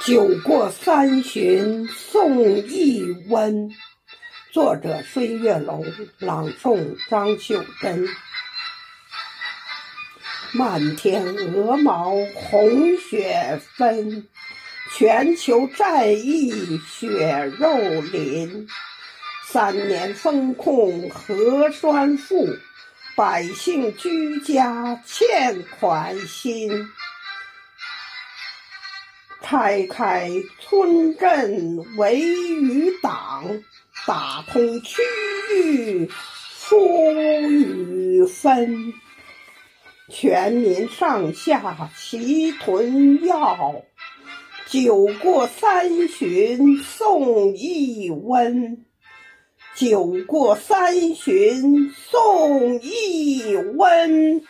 酒过三巡送一温，作者孙月龙，朗诵张秀珍。漫天鹅毛红雪纷，全球战役血肉淋。三年封控核酸负，百姓居家欠款心。拆开村镇围与党，打通区域疏与分，全民上下齐囤药，酒过三巡送一温，酒过三巡送一温。